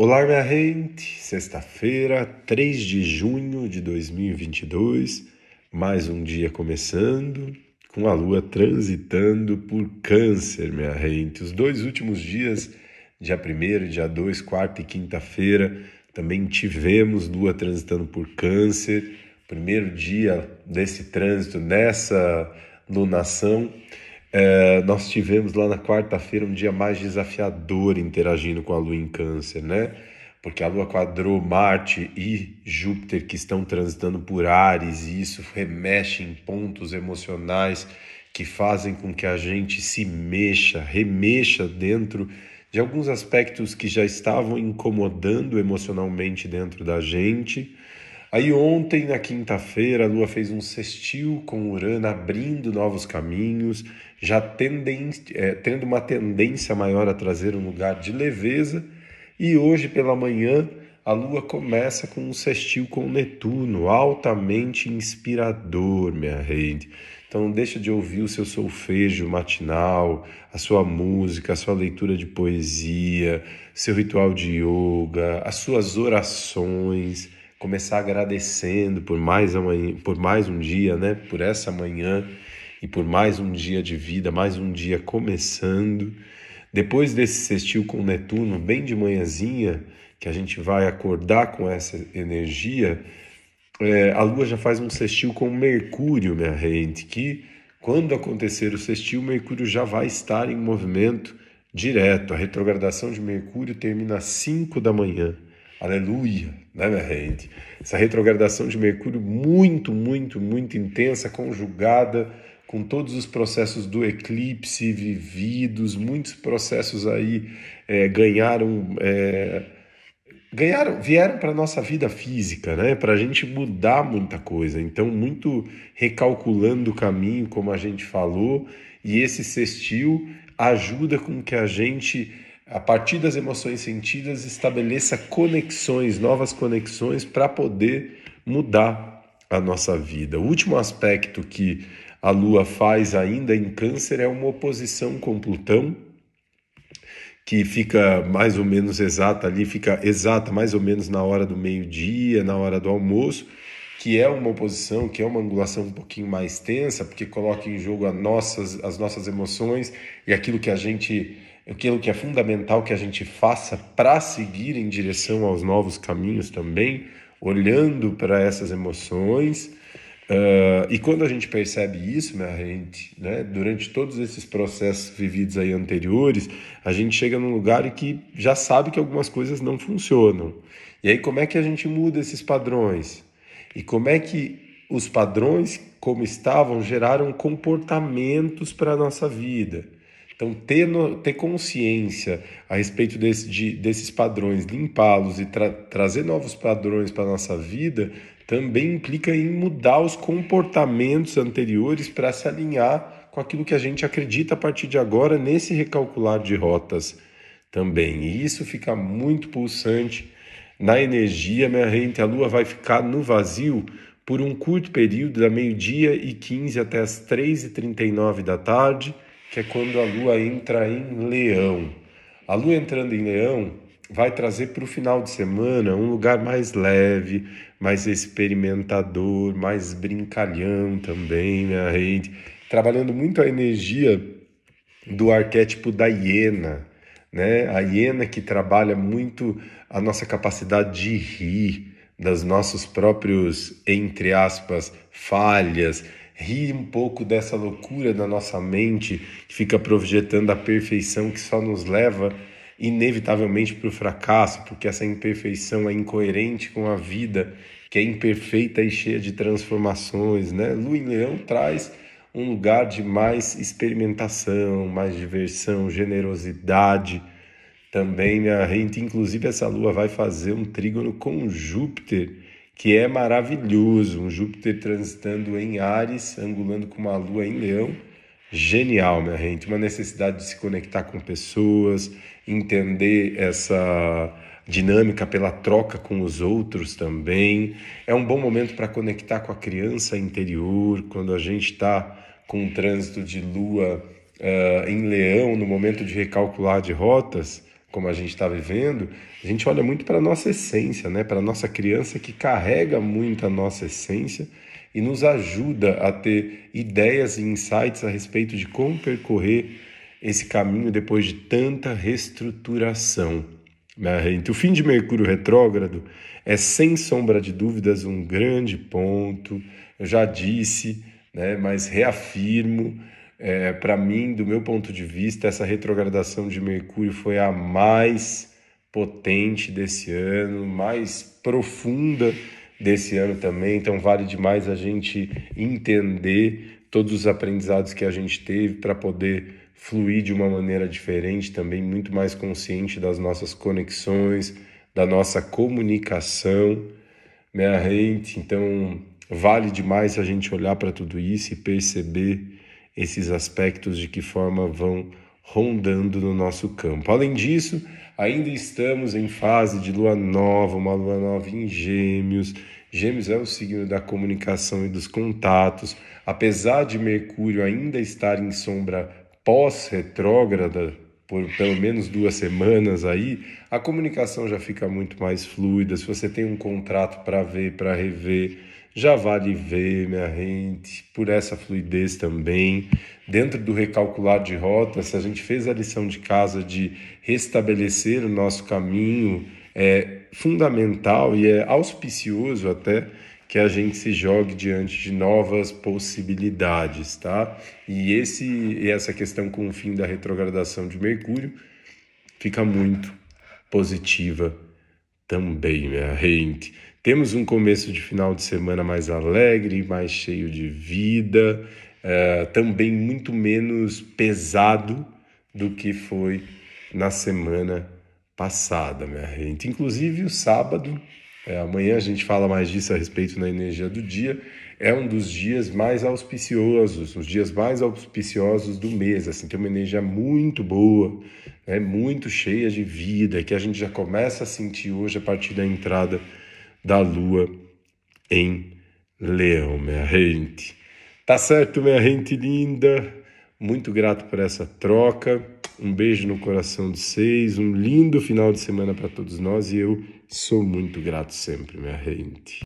Olá, minha gente! Sexta-feira, 3 de junho de 2022, mais um dia começando, com a lua transitando por Câncer, minha gente. Os dois últimos dias, dia 1, dia 2, quarta e quinta-feira, também tivemos lua transitando por Câncer. Primeiro dia desse trânsito, nessa lunação. É, nós tivemos lá na quarta-feira um dia mais desafiador interagindo com a Lua em Câncer, né? Porque a Lua quadrou Marte e Júpiter que estão transitando por Ares e isso remexe em pontos emocionais que fazem com que a gente se mexa, remexa dentro de alguns aspectos que já estavam incomodando emocionalmente dentro da gente Aí ontem, na quinta-feira, a Lua fez um sextil com Urano, abrindo novos caminhos, já é, tendo uma tendência maior a trazer um lugar de leveza. E hoje pela manhã, a Lua começa com um sextil com Netuno, altamente inspirador, minha rede. Então não deixa de ouvir o seu solfejo matinal, a sua música, a sua leitura de poesia, seu ritual de yoga, as suas orações começar agradecendo por mais, amanhã, por mais um dia, né? Por essa manhã e por mais um dia de vida, mais um dia começando. Depois desse sextil com Netuno, bem de manhãzinha, que a gente vai acordar com essa energia, é, a Lua já faz um sextil com Mercúrio, minha gente, que quando acontecer o sextil, Mercúrio já vai estar em movimento direto. A retrogradação de Mercúrio termina às 5 da manhã. Aleluia, né, minha gente? Essa retrogradação de Mercúrio muito, muito, muito intensa, conjugada com todos os processos do eclipse vividos, muitos processos aí é, ganharam, é, ganharam, vieram para nossa vida física, né? Para a gente mudar muita coisa. Então, muito recalculando o caminho, como a gente falou, e esse sextil ajuda com que a gente a partir das emoções sentidas, estabeleça conexões, novas conexões para poder mudar a nossa vida. O último aspecto que a Lua faz ainda em Câncer é uma oposição com Plutão, que fica mais ou menos exata ali, fica exata mais ou menos na hora do meio-dia, na hora do almoço, que é uma oposição, que é uma angulação um pouquinho mais tensa, porque coloca em jogo as nossas, as nossas emoções e aquilo que a gente aquilo que é fundamental que a gente faça para seguir em direção aos novos caminhos também, olhando para essas emoções. Uh, e quando a gente percebe isso, minha gente, né, durante todos esses processos vividos aí anteriores, a gente chega num lugar em que já sabe que algumas coisas não funcionam. E aí, como é que a gente muda esses padrões? E como é que os padrões, como estavam, geraram comportamentos para a nossa vida? Então, ter, no, ter consciência a respeito desse, de, desses padrões, limpá-los e tra trazer novos padrões para a nossa vida também implica em mudar os comportamentos anteriores para se alinhar com aquilo que a gente acredita a partir de agora nesse recalcular de rotas também. E isso fica muito pulsante na energia, minha. A Lua vai ficar no vazio por um curto período, da meio-dia e 15 até as 3h39 da tarde que é quando a lua entra em leão. A lua entrando em leão vai trazer para o final de semana um lugar mais leve, mais experimentador, mais brincalhão também, minha rede, trabalhando muito a energia do arquétipo da hiena, né? A hiena que trabalha muito a nossa capacidade de rir das nossos próprios, entre aspas, falhas, rir um pouco dessa loucura da nossa mente que fica projetando a perfeição que só nos leva inevitavelmente para o fracasso, porque essa imperfeição é incoerente com a vida que é imperfeita e cheia de transformações, né? Lua em Leão traz um lugar de mais experimentação, mais diversão, generosidade. Também a gente, inclusive essa lua vai fazer um trígono com Júpiter que é maravilhoso, um Júpiter transitando em Ares, angulando com uma lua em Leão. Genial, minha gente, uma necessidade de se conectar com pessoas, entender essa dinâmica pela troca com os outros também. É um bom momento para conectar com a criança interior, quando a gente está com um trânsito de lua uh, em leão, no momento de recalcular de rotas, como a gente está vivendo, a gente olha muito para a nossa essência, né? para a nossa criança que carrega muito a nossa essência e nos ajuda a ter ideias e insights a respeito de como percorrer esse caminho depois de tanta reestruturação. Então, o fim de Mercúrio retrógrado é, sem sombra de dúvidas, um grande ponto. Eu já disse, né, mas reafirmo é, para mim, do meu ponto de vista, essa retrogradação de Mercúrio foi a mais potente desse ano, mais profunda desse ano também. Então, vale demais a gente entender todos os aprendizados que a gente teve para poder fluir de uma maneira diferente, também muito mais consciente das nossas conexões, da nossa comunicação, minha gente. Então, vale demais a gente olhar para tudo isso e perceber esses aspectos de que forma vão rondando no nosso campo. Além disso, ainda estamos em fase de lua nova, uma lua nova em Gêmeos. Gêmeos é o signo da comunicação e dos contatos. Apesar de Mercúrio ainda estar em sombra pós-retrógrada, por pelo menos duas semanas aí, a comunicação já fica muito mais fluida. Se você tem um contrato para ver, para rever, já vale ver, minha gente, por essa fluidez também. Dentro do recalcular de rota, se a gente fez a lição de casa de restabelecer o nosso caminho, é fundamental e é auspicioso até que a gente se jogue diante de novas possibilidades, tá? E esse essa questão com o fim da retrogradação de Mercúrio fica muito positiva também, minha gente. Temos um começo de final de semana mais alegre, mais cheio de vida, é, também muito menos pesado do que foi na semana passada, minha gente. Inclusive o sábado, é, amanhã a gente fala mais disso a respeito na energia do dia, é um dos dias mais auspiciosos, os dias mais auspiciosos do mês, assim, tem uma energia muito boa, né, muito cheia de vida, que a gente já começa a sentir hoje a partir da entrada da lua em Leão, minha gente. Tá certo, minha gente linda? Muito grato por essa troca. Um beijo no coração de vocês, um lindo final de semana para todos nós e eu sou muito grato sempre, minha gente.